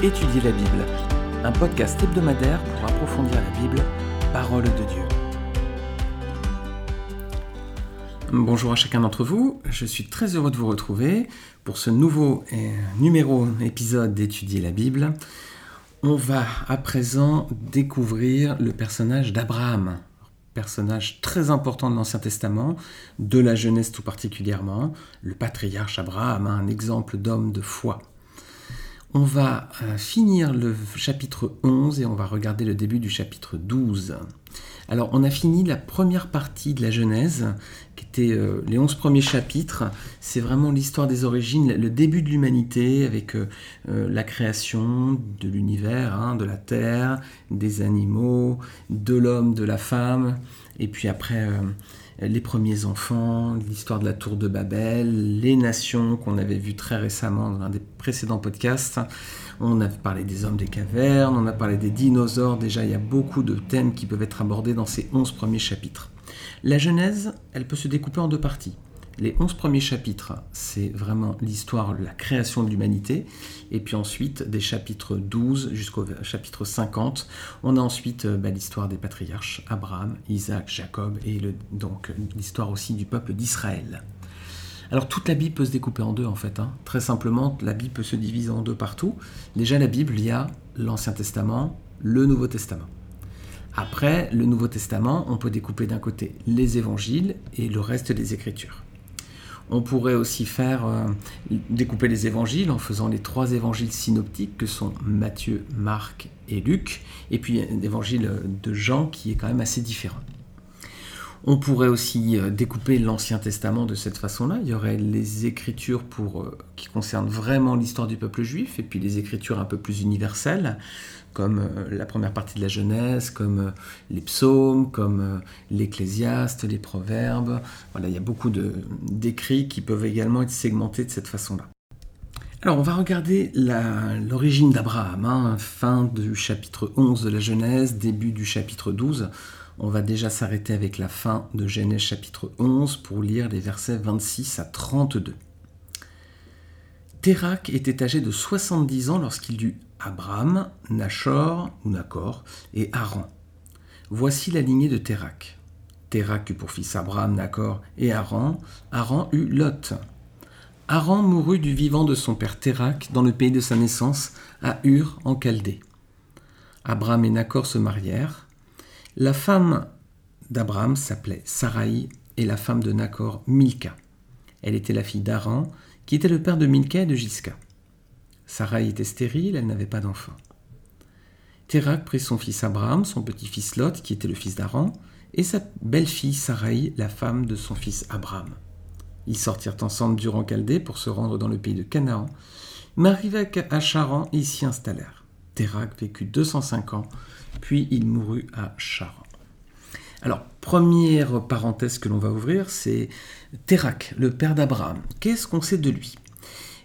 Étudier la Bible, un podcast hebdomadaire pour approfondir la Bible, parole de Dieu. Bonjour à chacun d'entre vous, je suis très heureux de vous retrouver pour ce nouveau numéro épisode d'Étudier la Bible. On va à présent découvrir le personnage d'Abraham, personnage très important de l'Ancien Testament, de la Genèse tout particulièrement, le patriarche Abraham, un exemple d'homme de foi. On va euh, finir le chapitre 11 et on va regarder le début du chapitre 12. Alors on a fini la première partie de la Genèse, qui était euh, les 11 premiers chapitres. C'est vraiment l'histoire des origines, le début de l'humanité avec euh, la création de l'univers, hein, de la terre, des animaux, de l'homme, de la femme, et puis après les premiers enfants, l'histoire de la tour de Babel, les nations qu'on avait vues très récemment dans un des précédents podcasts. On a parlé des hommes des cavernes, on a parlé des dinosaures. Déjà, il y a beaucoup de thèmes qui peuvent être abordés dans ces 11 premiers chapitres. La Genèse, elle peut se découper en deux parties. Les 11 premiers chapitres, c'est vraiment l'histoire, la création de l'humanité. Et puis ensuite, des chapitres 12 jusqu'au chapitre 50, on a ensuite euh, bah, l'histoire des patriarches, Abraham, Isaac, Jacob, et donc l'histoire aussi du peuple d'Israël. Alors toute la Bible peut se découper en deux en fait. Hein. Très simplement, la Bible peut se diviser en deux partout. Déjà, la Bible, il y a l'Ancien Testament, le Nouveau Testament. Après, le Nouveau Testament, on peut découper d'un côté les évangiles et le reste des Écritures. On pourrait aussi faire euh, découper les évangiles en faisant les trois évangiles synoptiques que sont Matthieu, Marc et Luc, et puis l'évangile de Jean qui est quand même assez différent. On pourrait aussi euh, découper l'Ancien Testament de cette façon-là. Il y aurait les écritures pour, euh, qui concernent vraiment l'histoire du peuple juif, et puis les écritures un peu plus universelles, comme euh, la première partie de la Genèse, comme les psaumes, comme l'Ecclésiaste, les proverbes. Voilà, il y a beaucoup d'écrits qui peuvent également être segmentés de cette façon-là. Alors, on va regarder l'origine d'Abraham, hein, fin du chapitre 11 de la Genèse, début du chapitre 12. On va déjà s'arrêter avec la fin de Genèse chapitre 11 pour lire les versets 26 à 32. Térac était âgé de 70 ans lorsqu'il eut Abraham, Nachor ou Nachor et Haran. Voici la lignée de Térac. Térac eut pour fils Abraham, Nachor et Haran. Haran eut Lot. Haran mourut du vivant de son père Térac dans le pays de sa naissance, à Ur en Chaldée. Abraham et Nachor se marièrent. La femme d'Abraham s'appelait Sarai et la femme de Nacor Milka. Elle était la fille d'Aran, qui était le père de Milka et de Jiska. Sarai était stérile, elle n'avait pas d'enfant. Térac prit son fils Abraham, son petit-fils Lot, qui était le fils d'Aran, et sa belle-fille Sarai, la femme de son fils Abraham. Ils sortirent ensemble durant Chaldée pour se rendre dans le pays de Canaan, mais à Charan et s'y installèrent. Térac vécut 205 ans puis il mourut à Charan. Alors, première parenthèse que l'on va ouvrir, c'est Térac, le père d'Abraham. Qu'est-ce qu'on sait de lui?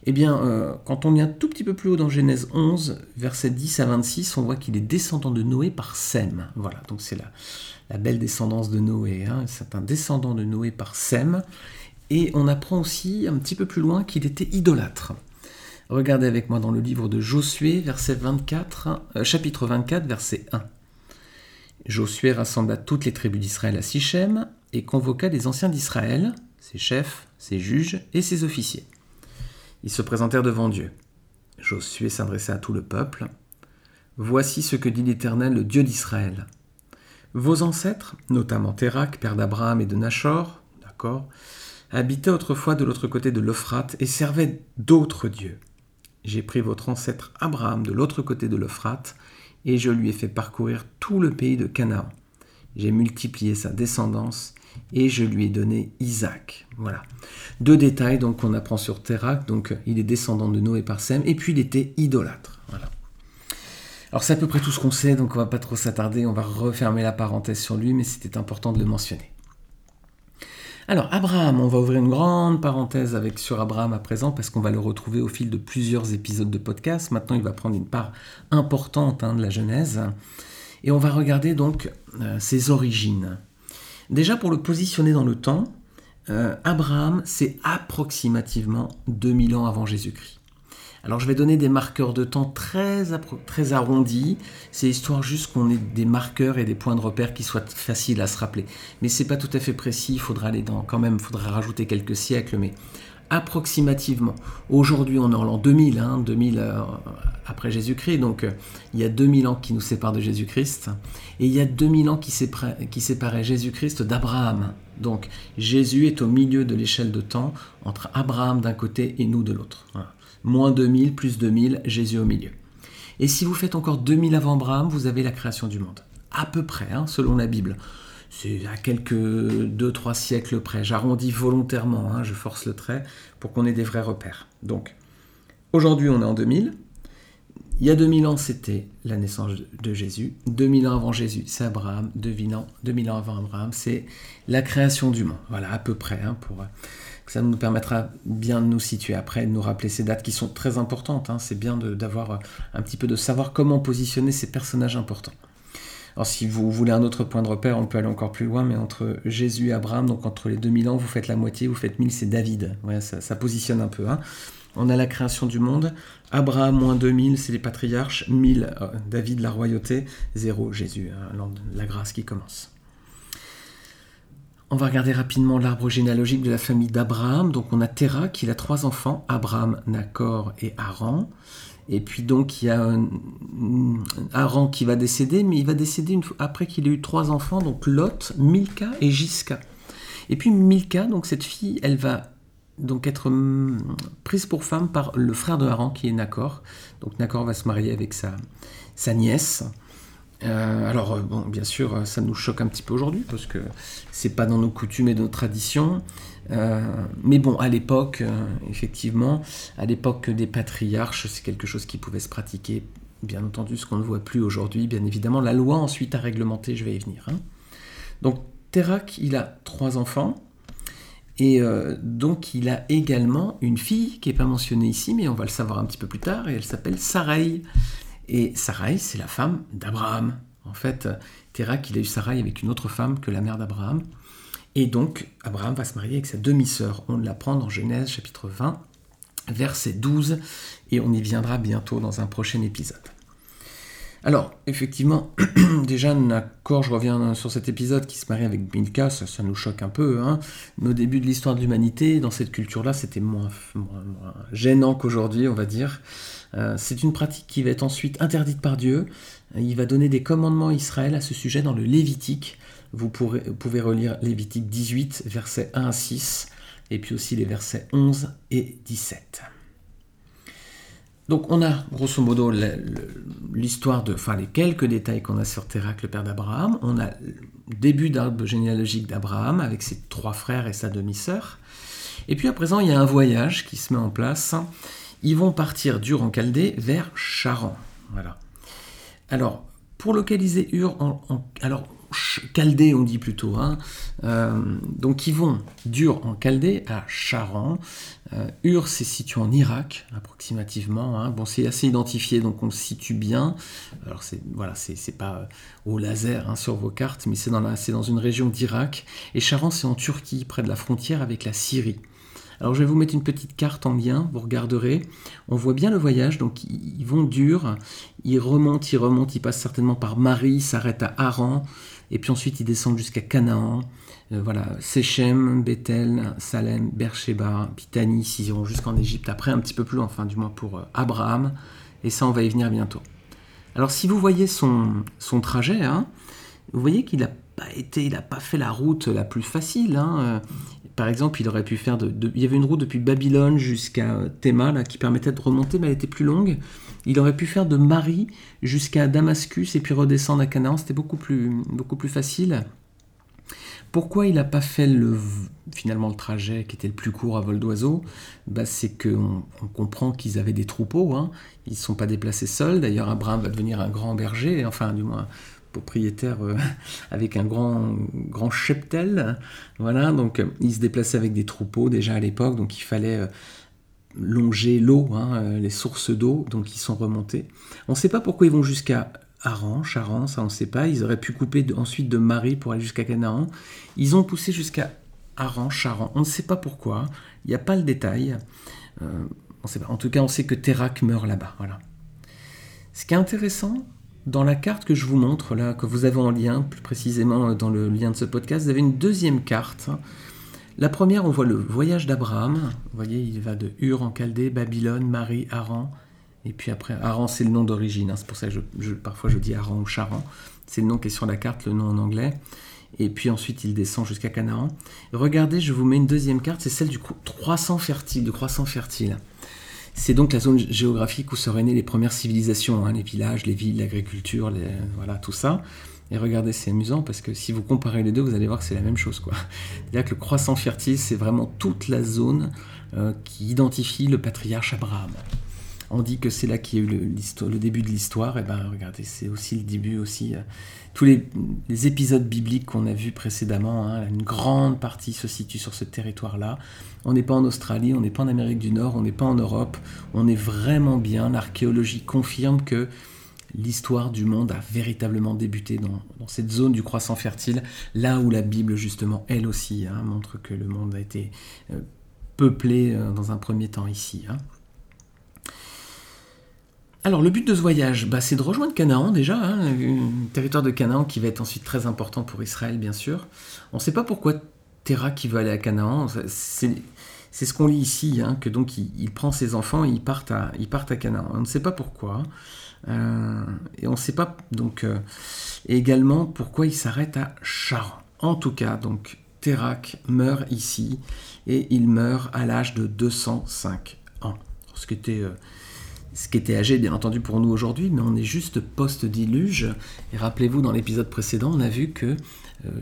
Eh bien, euh, quand on vient tout petit peu plus haut dans Genèse 11, versets 10 à 26, on voit qu'il est descendant de Noé par Sem. Voilà, donc c'est la, belle descendance de Noé. Hein. C'est un descendant de Noé par Sem. Et on apprend aussi un petit peu plus loin qu'il était idolâtre. Regardez avec moi dans le livre de Josué, verset 24, euh, chapitre 24, verset 1. Josué rassembla toutes les tribus d'Israël à Sichem et convoqua les anciens d'Israël, ses chefs, ses juges et ses officiers. Ils se présentèrent devant Dieu. Josué s'adressa à tout le peuple. Voici ce que dit l'Éternel, le Dieu d'Israël. Vos ancêtres, notamment Térac, père d'Abraham et de Nachor, d'accord, habitaient autrefois de l'autre côté de l'Euphrate et servaient d'autres dieux. J'ai pris votre ancêtre Abraham de l'autre côté de l'Euphrate, et je lui ai fait parcourir tout le pays de Canaan. J'ai multiplié sa descendance, et je lui ai donné Isaac. Voilà. Deux détails donc qu'on apprend sur Térac. Donc il est descendant de Noé par Sem, et puis il était idolâtre. Voilà. Alors c'est à peu près tout ce qu'on sait, donc on va pas trop s'attarder, on va refermer la parenthèse sur lui, mais c'était important de le mentionner. Alors, Abraham, on va ouvrir une grande parenthèse avec sur Abraham à présent parce qu'on va le retrouver au fil de plusieurs épisodes de podcast. Maintenant, il va prendre une part importante hein, de la Genèse. Et on va regarder donc euh, ses origines. Déjà, pour le positionner dans le temps, euh, Abraham, c'est approximativement 2000 ans avant Jésus-Christ. Alors je vais donner des marqueurs de temps très, arrondis. C'est histoire juste qu'on ait des marqueurs et des points de repère qui soient faciles à se rappeler. Mais c'est pas tout à fait précis. Il faudra aller dans, quand même, faudra rajouter quelques siècles. Mais approximativement. Aujourd'hui, on est en l'an 2000, hein, 2000 euh, après Jésus-Christ, donc euh, il y a 2000 ans qui nous séparent de Jésus-Christ, et il y a 2000 ans qui, qui séparaient Jésus-Christ d'Abraham. Donc Jésus est au milieu de l'échelle de temps entre Abraham d'un côté et nous de l'autre. Moins 2000, plus 2000, Jésus au milieu. Et si vous faites encore 2000 avant Abraham, vous avez la création du monde. À peu près, hein, selon la Bible. C'est à quelques 2-3 siècles près. J'arrondis volontairement, hein, je force le trait pour qu'on ait des vrais repères. Donc, aujourd'hui, on est en 2000. Il y a 2000 ans, c'était la naissance de Jésus. 2000 ans avant Jésus, c'est Abraham. 2000 ans, 2000 ans avant Abraham, c'est la création du monde. Voilà, à peu près, hein, pour ça nous permettra bien de nous situer après, de nous rappeler ces dates qui sont très importantes. Hein. C'est bien d'avoir un petit peu de savoir comment positionner ces personnages importants. Alors si vous voulez un autre point de repère, on peut aller encore plus loin, mais entre Jésus et Abraham, donc entre les 2000 ans, vous faites la moitié, vous faites 1000, c'est David. Ouais, ça, positionne un peu. Hein. On a la création du monde. Abraham, moins 2000, c'est les patriarches. 1000, euh, David, la royauté. 0, Jésus, hein, la grâce qui commence. On va regarder rapidement l'arbre généalogique de la famille d'Abraham. Donc on a Terah qui a trois enfants, Abraham, Nacor et Haran. Et puis donc il y a Aaron qui va décéder, mais il va décéder après qu'il ait eu trois enfants, donc Lot, Milka et Jiska. Et puis Milka, donc cette fille, elle va donc être hum, prise pour femme par le frère de Aaron qui est Nacor. Donc Nacor va se marier avec sa nièce. Euh, alors, euh, bien sûr, ça nous choque un petit peu aujourd'hui parce que c'est pas dans nos coutumes et nos traditions. Euh, mais bon, à l'époque, effectivement, à l'époque des patriarches, c'est quelque chose qui pouvait se pratiquer. Bien entendu, ce qu'on ne voit plus aujourd'hui, bien évidemment. La loi ensuite a réglementé, je vais y venir. Hein. Donc, Terak, il a trois enfants. Et donc, il a également une fille qui n'est pas mentionnée ici, mais on va le savoir un petit peu plus tard, et elle s'appelle Sarai. Et Sarai, c'est la femme d'Abraham. En fait, Térak, il a eu Sarai avec une autre femme que la mère d'Abraham. Et donc, Abraham va se marier avec sa demi-sœur. On l'apprend dans Genèse chapitre 20, verset 12, et on y viendra bientôt dans un prochain épisode. Alors, effectivement, déjà, Nacor, je reviens sur cet épisode qui se marie avec Milka, ça, nous choque un peu. Hein. Mais au début de l'histoire de l'humanité, dans cette culture-là, c'était moins, gênant qu'aujourd'hui, on va dire. Euh, c'est une pratique qui va être ensuite interdite par Dieu. Il va donner des commandements à Israël à ce sujet dans le Lévitique. Vous, vous pouvez relire Lévitique 18, versets 1 à 6, et puis aussi les versets 11 et 17. Donc on a grosso modo l'histoire de, enfin les quelques détails qu'on a sur Térac, le père d'Abraham. On a le début d'arbre généalogique d'Abraham avec ses trois frères et sa demi-sœur. Et puis à présent il y a un voyage qui se met en place. Ils vont partir d'Ur en Chaldée vers Charan. Voilà. Alors pour localiser Ur en, alors Chaldée, on dit plutôt. Hein. Euh, donc ils vont d'Ur en Chaldée à Charan. Euh, Ur, c'est situé en Irak, approximativement. Hein. Bon, c'est assez identifié, donc on le situe bien. Alors c'est voilà, c'est pas euh, au laser hein, sur vos cartes, mais c'est dans, dans une région d'Irak. Et Charan, c'est en Turquie, près de la frontière avec la Syrie. Alors je vais vous mettre une petite carte en lien, vous regarderez. On voit bien le voyage, donc ils vont dur, ils remontent, ils remontent, ils passent certainement par Marie, s'arrêtent à Haran, et puis ensuite ils descendent jusqu'à Canaan. Euh, voilà, Sechem, Bethel, Salem, Beersheba, Bithanie, ils iront jusqu'en Égypte. Après, un petit peu plus enfin du moins pour euh, Abraham. Et ça, on va y venir bientôt. Alors si vous voyez son, trajet, hein, vous voyez qu'il n'a pas été, il n'a pas fait la route la plus facile. Hein. Euh, par exemple, il aurait pu faire il y avait une route depuis Babylone jusqu'à Théma là, qui permettait de remonter, mais elle était plus longue. Il aurait pu faire de Marie jusqu'à Damascus et puis redescendre à Canaan. C'était beaucoup plus, beaucoup plus facile. Pourquoi il n'a pas fait le, finalement le trajet qui était le plus court à vol d'oiseau? Bah, C'est qu'on on comprend qu'ils avaient des troupeaux. Hein. Ils ne sont pas déplacés seuls. D'ailleurs, Abraham va devenir un grand berger, enfin du moins propriétaire euh, avec un grand, grand cheptel. Voilà, donc il se déplaçait avec des troupeaux déjà à l'époque, donc il fallait euh, longer l'eau, hein, euh, les sources d'eau, donc ils sont remontés. On ne sait pas pourquoi ils vont jusqu'à Aran, Charan, ça on ne sait pas. Ils auraient pu couper ensuite de Marie pour aller jusqu'à Canaan. Ils ont poussé jusqu'à Aran, Charan. On ne sait pas pourquoi. Il n'y a pas le détail. Euh, On sait pas. En tout cas, on sait que Terak meurt là-bas. Voilà. Ce qui est intéressant, dans la carte que je vous montre, là, que vous avez en lien, plus précisément dans le lien de ce podcast, vous avez une deuxième carte. La première, on voit le voyage d'Abraham. Vous voyez, il va de Ur en Chaldée, Babylone, Marie, Haran. Et puis après, Haran, c'est le nom d'origine. Hein. c'est pour ça que parfois je dis Haran ou Charan. C'est le nom qui est sur la carte, le nom en anglais. Et puis ensuite, il descend jusqu'à Canaan. Regardez, je vous mets une deuxième carte, c'est celle du croissant fertile, du croissant fertile. C'est donc la zone géographique où seraient nées les premières civilisations, hein, les villages, les villes, l'agriculture, voilà, tout ça. Et regardez, c'est amusant parce que si vous comparez les deux, vous allez voir que c'est la même chose. C'est-à-dire que le croissant fertile, c'est vraiment toute la zone euh, qui identifie le patriarche Abraham. On dit que c'est là qu'il y a eu le, début de l'histoire. Et ben regardez, c'est aussi le début aussi. Euh, tous les, épisodes bibliques qu'on a vus précédemment, hein, une grande partie se situe sur ce territoire-là. On n'est pas en Australie, on n'est pas en Amérique du Nord, on n'est pas en Europe. On est vraiment bien. L'archéologie confirme que l'histoire du monde a véritablement débuté dans, cette zone du croissant fertile, là où la Bible justement, elle aussi, hein, montre que le monde a été euh, peuplé euh, dans un premier temps ici. Hein. Alors le but de ce voyage, bah, c'est de rejoindre Canaan déjà, hein, un territoire de Canaan qui va être ensuite très important pour Israël bien sûr. On ne sait pas pourquoi Terra qui veut aller à Canaan, c'est ce qu'on lit ici, hein, que donc il, prend ses enfants et ils ils partent à Canaan. On ne sait pas pourquoi. Euh, et on ne sait pas donc euh, également pourquoi il s'arrête à Charan. En tout cas, donc Terak meurt ici et il meurt à l'âge de 205 ans. Ce qui était euh, ce qui était âgé bien entendu pour nous aujourd'hui, mais on est juste post-diluge. Et rappelez-vous, dans l'épisode précédent, on a vu que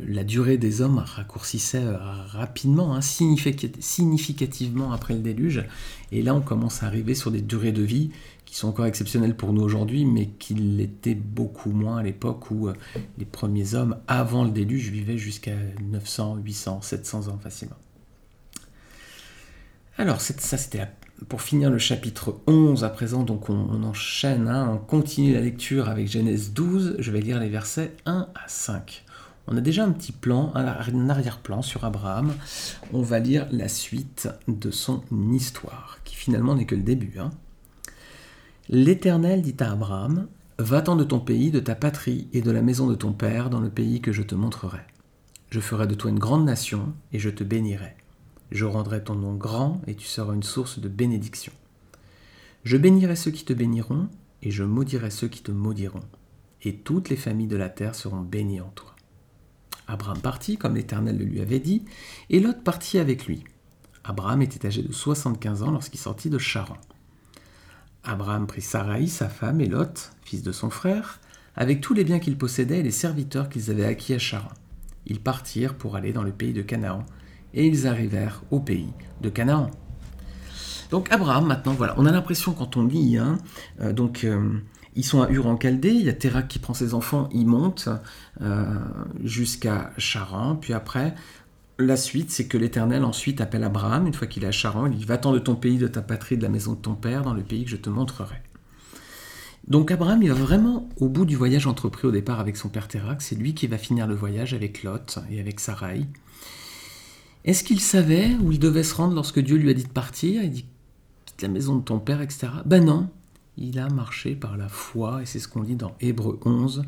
la durée des hommes raccourcissait rapidement, hein, significativement après le déluge. Et là, on commence à arriver sur des durées de vie qui sont encore exceptionnelles pour nous aujourd'hui, mais qui l'étaient beaucoup moins à l'époque où euh, les premiers hommes, avant le déluge, vivaient jusqu'à 900, 800, 700 ans facilement. Alors, ça, c'était pour finir le chapitre 11 à présent, donc on, enchaîne, hein, on continue la lecture avec Genèse 12, je vais lire les versets 1 à 5. On a déjà un petit plan, un arrière-plan sur Abraham. On va lire la suite de son histoire, qui finalement n'est que le début. Hein. L'Éternel dit à Abraham, Va-t'en de ton pays, de ta patrie et de la maison de ton père dans le pays que je te montrerai. Je ferai de toi une grande nation et je te bénirai. Je rendrai ton nom grand et tu seras une source de bénédiction. Je bénirai ceux qui te béniront et je maudirai ceux qui te maudiront. Et toutes les familles de la terre seront bénies en toi. Abraham partit, comme l'Éternel le lui avait dit, et Lot partit avec lui. Abraham était âgé de 75 ans lorsqu'il sortit de Charan. Abraham prit Sarai, sa femme, et Lot, fils de son frère, avec tous les biens qu'ils possédaient et les serviteurs qu'ils avaient acquis à Charan. Ils partirent pour aller dans le pays de Canaan, et ils arrivèrent au pays de Canaan. Donc Abraham, maintenant, voilà, on a l'impression quand on lit, hein, euh, donc euh, ils sont à Ur en il y a Terak qui prend ses enfants, il monte euh, jusqu'à Charan, puis après, la suite, c'est que l'Éternel ensuite appelle Abraham, une fois qu'il est à Charan, il dit Va-t'en de ton pays, de ta patrie, de la maison de ton père, dans le pays que je te montrerai. Donc Abraham, il va vraiment au bout du voyage entrepris au départ avec son père Terak, c'est lui qui va finir le voyage avec Lot et avec Sarai. Est-ce qu'il savait où il devait se rendre lorsque Dieu lui a dit de partir? Il dit quitte la maison de ton père, etc. Ben non, il a marché par la foi, et c'est ce qu'on lit dans Hébreu 11,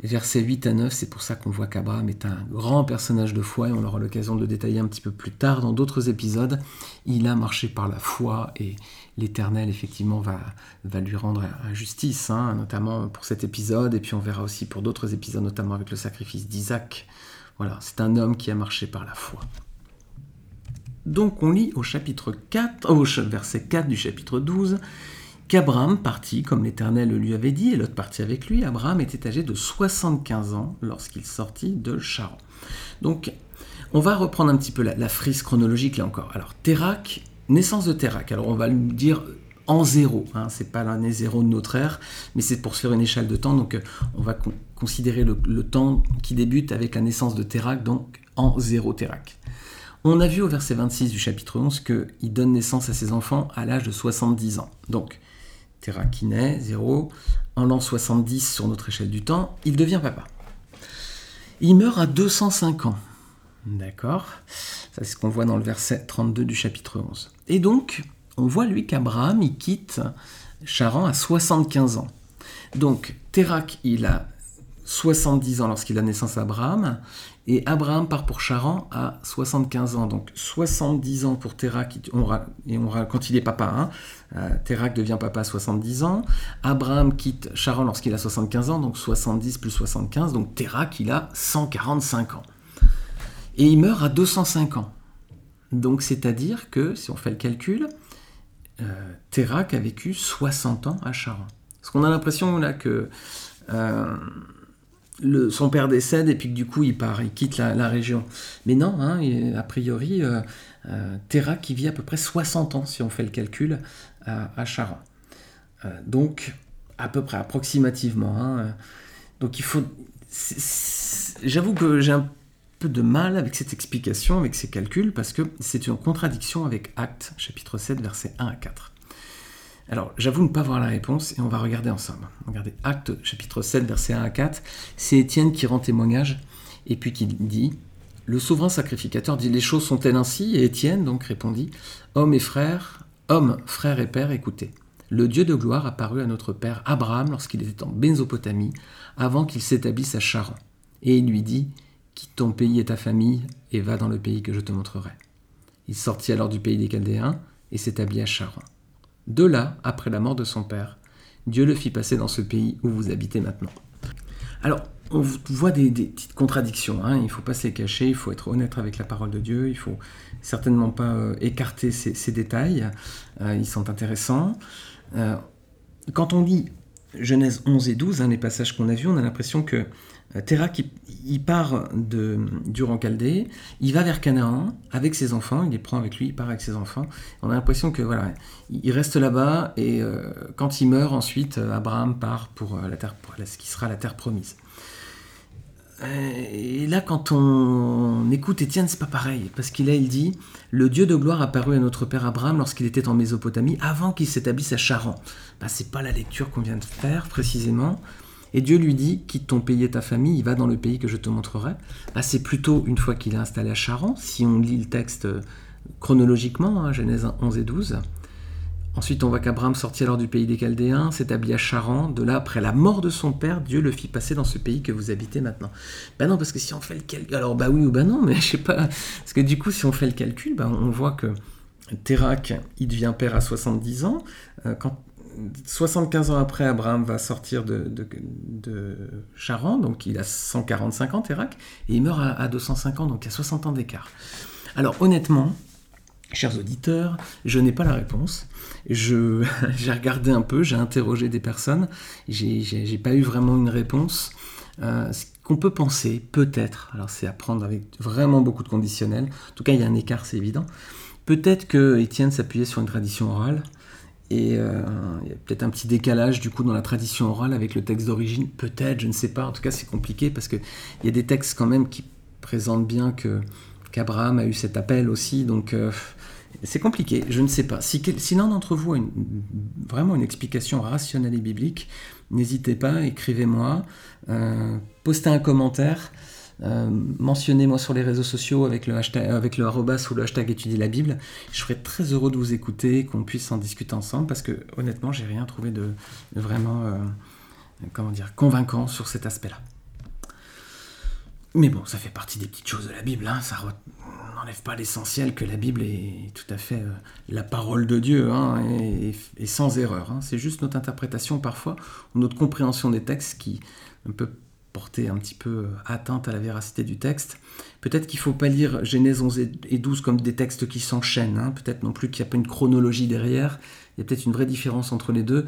versets 8 à 9. C'est pour ça qu'on voit qu'Abraham est un grand personnage de foi, et on aura l'occasion de le détailler un petit peu plus tard dans d'autres épisodes. Il a marché par la foi, et l'Éternel, effectivement, va, va lui rendre justice, hein, notamment pour cet épisode, et puis on verra aussi pour d'autres épisodes, notamment avec le sacrifice d'Isaac voilà, c'est un homme qui a marché par la foi. Donc on lit au chapitre 4, au verset 4 du chapitre 12, qu'Abraham partit comme l'Éternel lui avait dit, et l'autre partit avec lui. Abraham était âgé de 75 ans lorsqu'il sortit de Charan. Donc on va reprendre un petit peu la, frise chronologique là encore. Alors Térak, naissance de Térak. Alors on va lui dire en zéro. Hein, c'est pas l'année zéro de notre ère, mais c'est pour se faire une échelle de temps. Donc, euh, on va considérer le, temps qui débute avec la naissance de Terak, donc en zéro Terak. On a vu au verset 26 du chapitre 11 qu'il donne naissance à ses enfants à l'âge de 70 ans. Donc, Terak qui naît, 0, en l'an 70 sur notre échelle du temps, il devient papa. Il meurt à 205 ans. D'accord c'est ce qu'on voit dans le verset 32 du chapitre 11. Et donc, on voit lui qu'Abraham, il quitte Charan à 75 ans. Donc, Térac, il a 70 ans lorsqu'il a naissance à Abraham, et Abraham part pour Charan à 75 ans. Donc 70 ans pour Térac, et on, quand il est papa. Hein, euh, devient papa à 70 ans. Abraham quitte Charan lorsqu'il a 75 ans, donc 70 plus 75. Donc Térac, il a 145 ans. Et il meurt à 205 ans. Donc c'est-à-dire que, si on fait le calcul, euh, Térac a vécu 60 ans à Charan. Parce qu'on a l'impression là que... Euh, son père décède et puis que du coup il part, il quitte la, région. Mais non, hein, a priori, euh, euh, Terra qui vit à peu près 60 ans si on fait le calcul à, à Charan. Euh, donc à peu près approximativement. Hein. donc il faut. J'avoue que j'ai un peu de mal avec cette explication, avec ces calculs, parce que c'est une contradiction avec Actes, chapitre 7, versets 1 à 4. Alors, j'avoue ne pas voir la réponse et on va regarder ensemble. Regardez, Acte chapitre 7, versets 1 à 4. C'est Étienne qui rend témoignage et puis qui dit Le souverain sacrificateur dit Les choses sont-elles ainsi? Et Étienne donc répondit Hommes et frères, hommes, frères et pères, écoutez. Le Dieu de gloire apparut à notre père Abraham lorsqu'il était en Mésopotamie, avant qu'il s'établisse à Charan. Et il lui dit Quitte ton pays et ta famille et va dans le pays que je te montrerai. Il sortit alors du pays des Chaldéens et s'établit à Charan. De là, après la mort de son père, Dieu le fit passer dans ce pays où vous habitez maintenant. Alors, on voit des, petites contradictions, hein. il ne faut pas se les cacher, il faut être honnête avec la parole de Dieu, il faut certainement pas euh, écarter ces, détails, euh, ils sont intéressants. Euh, quand on lit Genèse 11 et 12, hein, les passages qu'on a vus, on a l'impression que euh, Terah, il, part de, du Chaldée, il va vers Canaan avec ses enfants, il les prend avec lui, il part avec ses enfants. On a l'impression que voilà, il reste là-bas et euh, quand il meurt ensuite, euh, Abraham part pour la terre, pour ce qui sera la terre promise. Et là, quand on écoute Étienne, c'est pas pareil, parce qu'il a, il dit, le Dieu de gloire apparut à notre père Abraham lorsqu'il était en Mésopotamie, avant qu'il s'établisse à Charan. Ben, c'est pas la lecture qu'on vient de faire précisément. Et Dieu lui dit, quitte ton pays et ta famille, il va dans le pays que je te montrerai. Là, c'est plutôt une fois qu'il est installé à Charan, si on lit le texte euh, chronologiquement, hein, Genèse 11 et 12. Ensuite, on voit qu'Abraham sortit alors du pays des Chaldéens, s'établit à Charan. De là, après la mort de son père, Dieu le fit passer dans ce pays que vous habitez maintenant. Ben non, parce que si on fait le calcul, alors bah oui ou bah non, mais je sais pas. Parce que du coup, si on fait le calcul, ben on voit que Térac, il devient père à 70 ans. Euh, quand 75 ans après, Abraham va sortir de, de, Charan, donc il a 145 ans, Térac, et il meurt à, à 205 ans, donc il y a 60 ans d'écart. Alors honnêtement, chers auditeurs, je n'ai pas la réponse. j'ai regardé un peu, j'ai interrogé des personnes, j'ai pas eu vraiment une réponse. Euh, ce qu'on peut penser, peut-être, alors c'est à prendre avec vraiment beaucoup de conditionnels, en tout cas il y a un écart, c'est évident. Peut-être que Étienne s'appuyait sur une tradition orale, et euh, il y a peut-être un petit décalage du coup dans la tradition orale avec le texte d'origine, peut-être, je ne sais pas. En tout cas, c'est compliqué parce qu'il y a des textes quand même qui présentent bien que qu'Abraham a eu cet appel aussi. Donc euh, c'est compliqué, je ne sais pas. Si, si l'un d'entre vous a vraiment une explication rationnelle et biblique, n'hésitez pas, écrivez-moi, euh, postez un commentaire. Euh, mentionnez-moi sur les réseaux sociaux avec le hashtag, avec arrobas ou le hashtag étudier la Bible. Je serais très heureux de vous écouter, qu'on puisse en discuter ensemble, parce que honnêtement, j'ai rien trouvé de, vraiment, euh, comment dire, convaincant sur cet aspect-là. Mais bon, ça fait partie des petites choses de la Bible. Hein. Ça n'enlève pas l'essentiel que la Bible est tout à fait euh, la parole de Dieu hein, et, sans erreur. Hein. C'est juste notre interprétation parfois notre compréhension des textes qui un peu porter un petit peu euh, atteinte à la véracité du texte. Peut-être qu'il ne faut pas lire Genèse 11 et 12 comme des textes qui s'enchaînent, hein. peut-être non plus qu'il n'y a pas une chronologie derrière, il y a peut-être une vraie différence entre les deux.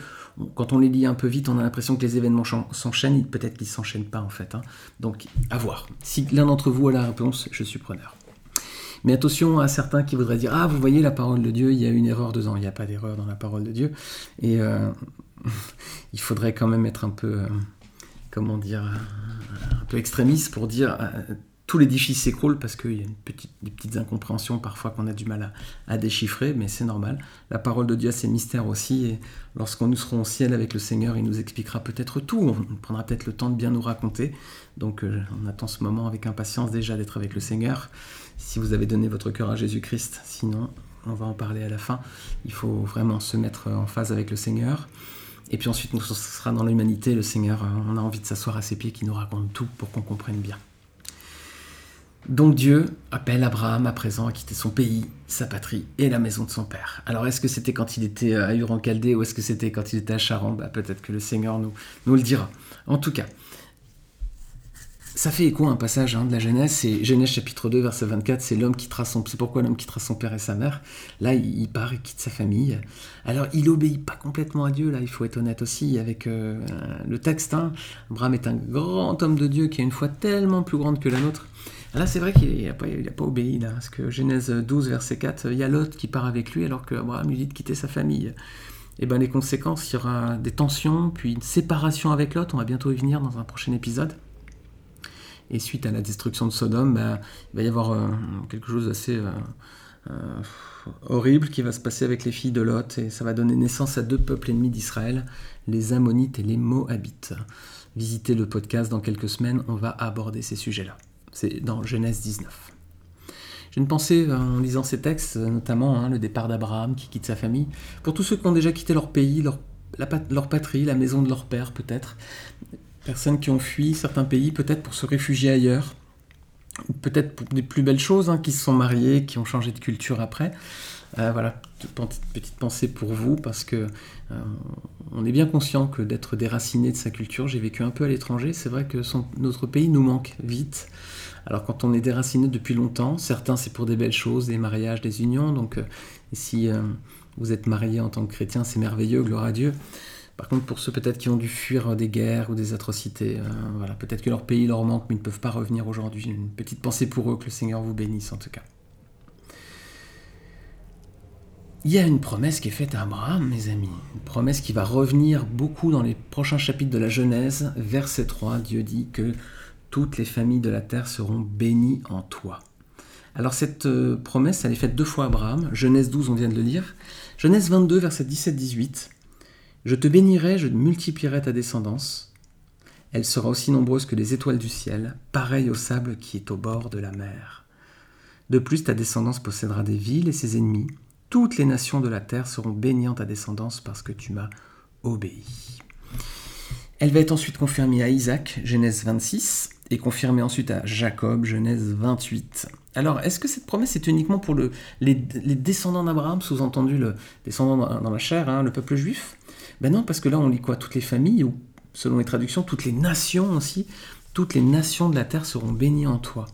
Quand on les lit un peu vite, on a l'impression que les événements s'enchaînent, peut-être qu'ils ne s'enchaînent pas en fait. Hein. Donc à voir. Si l'un d'entre vous a la réponse, je suis preneur. Mais attention à certains qui voudraient dire Ah, vous voyez la parole de Dieu, il y a une erreur dedans. Il n'y a pas d'erreur dans la parole de Dieu. Et euh, il faudrait quand même être un peu. Euh, comment dire, un peu extrémiste pour dire euh, tout l'édifice s'écroule parce qu'il y a une des petites incompréhensions parfois qu'on a du mal à, déchiffrer, mais c'est normal. La parole de Dieu, c'est mystère aussi, et lorsqu'on nous serons au ciel avec le Seigneur, il nous expliquera peut-être tout, on prendra peut-être le temps de bien nous raconter. Donc euh, on attend ce moment avec impatience déjà d'être avec le Seigneur, si vous avez donné votre cœur à Jésus-Christ. Sinon, on va en parler à la fin. Il faut vraiment se mettre en phase avec le Seigneur. Et puis ensuite, nous, ce sera dans l'humanité, le Seigneur, euh, on a envie de s'asseoir à ses pieds, qui nous raconte tout pour qu'on comprenne bien. Donc Dieu appelle Abraham à présent à quitter son pays, sa patrie et la maison de son père. Alors est-ce que c'était quand il était à Ur en Chaldée ou est-ce que c'était quand il était à Charan bah, Peut-être que le Seigneur nous le dira. En tout cas, ça fait écho à un passage hein, de la Genèse, c'est Genèse chapitre 2, verset 24, c'est l'homme qui trace son... C'est pourquoi l'homme qui trace son père et sa mère. Là, il, part, il quitte sa famille. Alors, il obéit pas complètement à Dieu, là, il faut être honnête aussi avec euh, le texte. Hein. Abraham est un grand homme de Dieu qui a une foi tellement plus grande que la nôtre. Là, c'est vrai qu'il n'a pas, pas, obéi, là, parce que Genèse 12, verset 4, il y a Lot qui part avec lui alors qu'Abraham lui dit de quitter sa famille. Et eh ben les conséquences, il y aura des tensions, puis une séparation avec Lot, on va bientôt y venir dans un prochain épisode. Et suite à la destruction de Sodome, bah, il va y avoir euh, quelque chose d'assez euh, euh, horrible qui va se passer avec les filles de Lot. Et ça va donner naissance à deux peuples ennemis d'Israël, les Ammonites et les Moabites. Visitez le podcast dans quelques semaines, on va aborder ces sujets-là. C'est dans Genèse 19. J'ai une pensée en lisant ces textes, notamment hein, le départ d'Abraham qui quitte sa famille. Pour tous ceux qui ont déjà quitté leur pays, leur patrie, la maison de leur père peut-être, personnes qui ont fui certains pays, peut-être pour se réfugier ailleurs, peut-être pour des plus belles choses, hein, qui se sont mariés, qui ont changé de culture après. Euh, voilà, petite pensée pour vous, parce que euh, on est bien conscient que d'être déraciné de sa culture, j'ai vécu un peu à l'étranger, c'est vrai que notre pays nous manque vite. Alors quand on est déraciné depuis longtemps, certains c'est pour des belles choses, des mariages, des unions, donc euh, si vous êtes marié en tant que chrétien, c'est merveilleux, gloire à Dieu. Par contre, pour ceux peut-être qui ont dû fuir des guerres ou des atrocités, euh, voilà, peut-être que leur pays leur manque, mais ils ne peuvent pas revenir aujourd'hui. Une petite pensée pour eux, que le Seigneur vous bénisse en tout cas. Il y a une promesse qui est faite à Abraham, mes amis. Une promesse qui va revenir beaucoup dans les prochains chapitres de la Genèse. Verset 3, Dieu dit que toutes les familles de la terre seront bénies en toi. Alors cette euh, promesse, elle est faite deux fois à Abraham. Genèse 12, on vient de le lire. Genèse 22, verset 17-18. Je te bénirai, je multiplierai ta descendance. Elle sera aussi nombreuse que les étoiles du ciel, pareille au sable qui est au bord de la mer. De plus, ta descendance possédera des villes et ses ennemis. Toutes les nations de la terre seront bénies en ta descendance parce que tu m'as obéi. Elle va être ensuite confirmée à Isaac, Genèse 26, et confirmée ensuite à Jacob, Genèse 28. Alors, est-ce que cette promesse est uniquement pour les, descendants d'Abraham, sous-entendu le descendant dans, la chair, hein, le peuple juif? Ben non, parce que là, on lit quoi? Toutes les familles, ou selon les traductions, toutes les nations aussi, toutes les nations de la terre seront bénies en toi.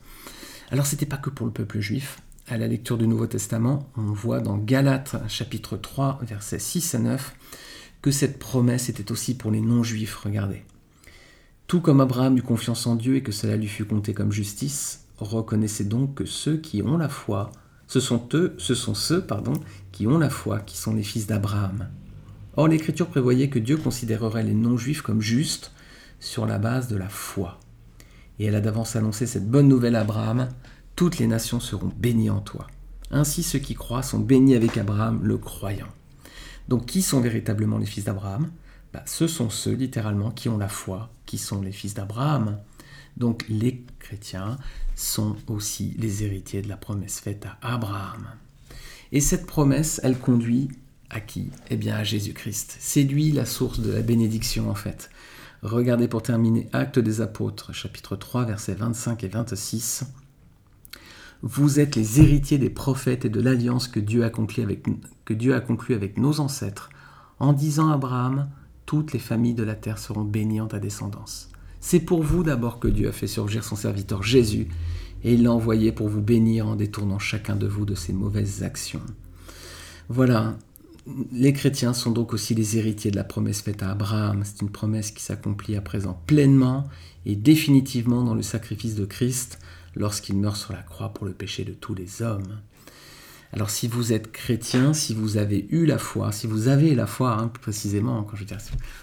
Alors, c'était pas que pour le peuple juif. À la lecture du Nouveau Testament, on voit dans Galates chapitre 3, versets 6 à 9, que cette promesse était aussi pour les non-juifs. Regardez. Tout comme Abraham eut confiance en Dieu et que cela lui fut compté comme justice, reconnaissez donc que ceux qui ont la foi, ce sont eux, ce sont ceux, pardon, qui ont la foi, qui sont les fils d'Abraham. Or, l'Écriture prévoyait que Dieu considérerait les non-juifs comme justes sur la base de la foi. Et elle a d'avance annoncé cette bonne nouvelle à Abraham, toutes les nations seront bénies en toi. Ainsi ceux qui croient sont bénis avec Abraham, le croyant. Donc qui sont véritablement les fils d'Abraham? Bah, Ce sont ceux littéralement qui ont la foi, qui sont les fils d'Abraham. Donc les chrétiens sont aussi les héritiers de la promesse faite à Abraham. Et cette promesse, elle conduit à qui? Eh bien à Jésus-Christ. C'est lui la source de la bénédiction en fait. Regardez pour terminer Actes des Apôtres, chapitre 3, versets 25 et 26. Vous êtes les héritiers des prophètes et de l'alliance que Dieu a conclue avec, que Dieu a conclu avec nos ancêtres, en disant à Abraham, toutes les familles de la terre seront bénies en ta descendance. C'est pour vous d'abord que Dieu a fait surgir son serviteur Jésus, et il l'a envoyé pour vous bénir en détournant chacun de vous de ses mauvaises actions. Voilà, les chrétiens sont donc aussi les héritiers de la promesse faite à Abraham. C'est une promesse qui s'accomplit à présent pleinement et définitivement dans le sacrifice de Christ lorsqu'il meurt sur la croix pour le péché de tous les hommes. Alors si vous êtes chrétien, si vous avez eu la foi, si vous avez la foi, hein, plus précisément, quand je veux dire,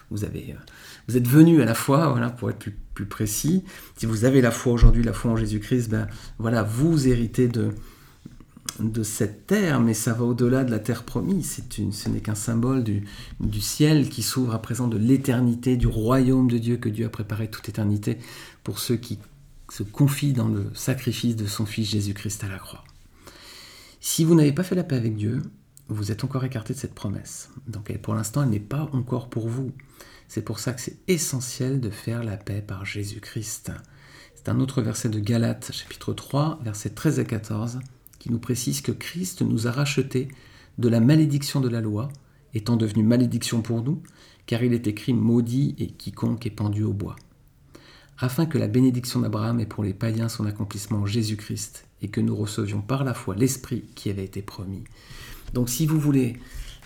vous, avez, euh, vous êtes venu à la foi, voilà, pour être plus, plus précis, si vous avez la foi aujourd'hui, la foi en Jésus-Christ, ben voilà, vous héritez de, de cette terre, mais ça va au-delà de la terre promise. Une, ce n'est qu'un symbole du, du, ciel qui s'ouvre à présent de l'éternité, du royaume de Dieu que Dieu a préparé toute éternité pour ceux qui se confient dans le sacrifice de son Fils Jésus-Christ à la croix. Si vous n'avez pas fait la paix avec Dieu, vous êtes encore écarté de cette promesse. Donc pour l'instant, elle n'est pas encore pour vous. C'est pour ça que c'est essentiel de faire la paix par Jésus-Christ. C'est un autre verset de Galates, chapitre 3, versets 13 à 14, qui nous précise que Christ nous a rachetés de la malédiction de la loi, étant devenu malédiction pour nous, car il est écrit maudit et quiconque est pendu au bois. Afin que la bénédiction d'Abraham ait pour les païens son accomplissement en Jésus-Christ, et que nous recevions par la foi l'Esprit qui avait été promis. Donc si vous voulez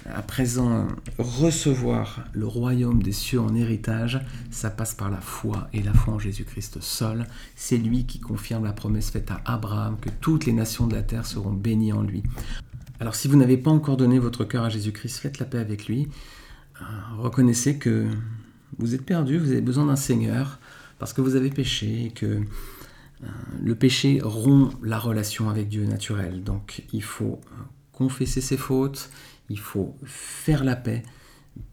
à présent recevoir le royaume des cieux en héritage, ça passe par la foi et la foi en Jésus-Christ seul. C'est lui qui confirme la promesse faite à Abraham que toutes les nations de la terre seront bénies en lui. Alors si vous n'avez pas encore donné votre cœur à Jésus-Christ, faites la paix avec lui. Euh, reconnaissez que vous êtes perdu, vous avez besoin d'un Seigneur parce que vous avez péché que euh, le péché rompt la relation avec Dieu naturel. Donc il faut euh, confesser ses fautes, il faut faire la paix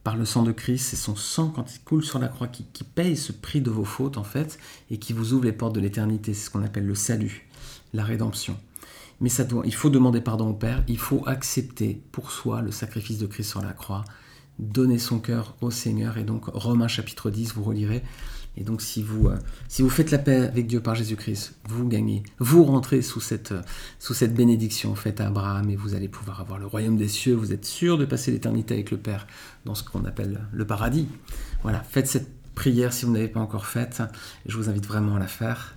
par le sang de Christ. C'est son sang, quand il coule sur la croix, qui, paye ce prix de vos fautes, en fait, et qui vous ouvre les portes de l'éternité. C'est ce qu'on appelle le salut, la rédemption. Mais ça doit, il faut demander pardon au Père, il faut accepter pour soi le sacrifice de Christ sur la croix, donner son cœur au Seigneur. Et donc, Romains chapitre 10, vous relirez. Et donc si vous, euh, si vous faites la paix avec Dieu par Jésus-Christ, vous gagnez, vous rentrez sous cette, euh, sous cette bénédiction faite à Abraham et vous allez pouvoir avoir le royaume des cieux, vous êtes sûr de passer l'éternité avec le Père dans ce qu'on appelle le paradis. Voilà, faites cette prière si vous n'avez pas encore faite, je vous invite vraiment à la faire.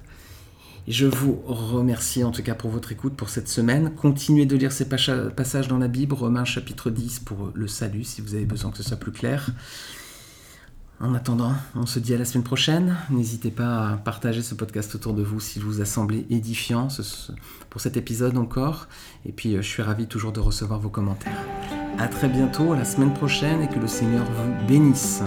je vous remercie en tout cas pour votre écoute pour cette semaine. Continuez de lire ces passages dans la Bible, Romains chapitre 10 pour le salut si vous avez besoin que ce soit plus clair. En attendant, on se dit à la semaine prochaine. N'hésitez pas à partager ce podcast autour de vous s'il vous a semblé édifiant pour cet épisode encore. Et puis, euh, je suis ravi toujours de recevoir vos commentaires. À très bientôt, à la semaine prochaine, et que le Seigneur vous bénisse.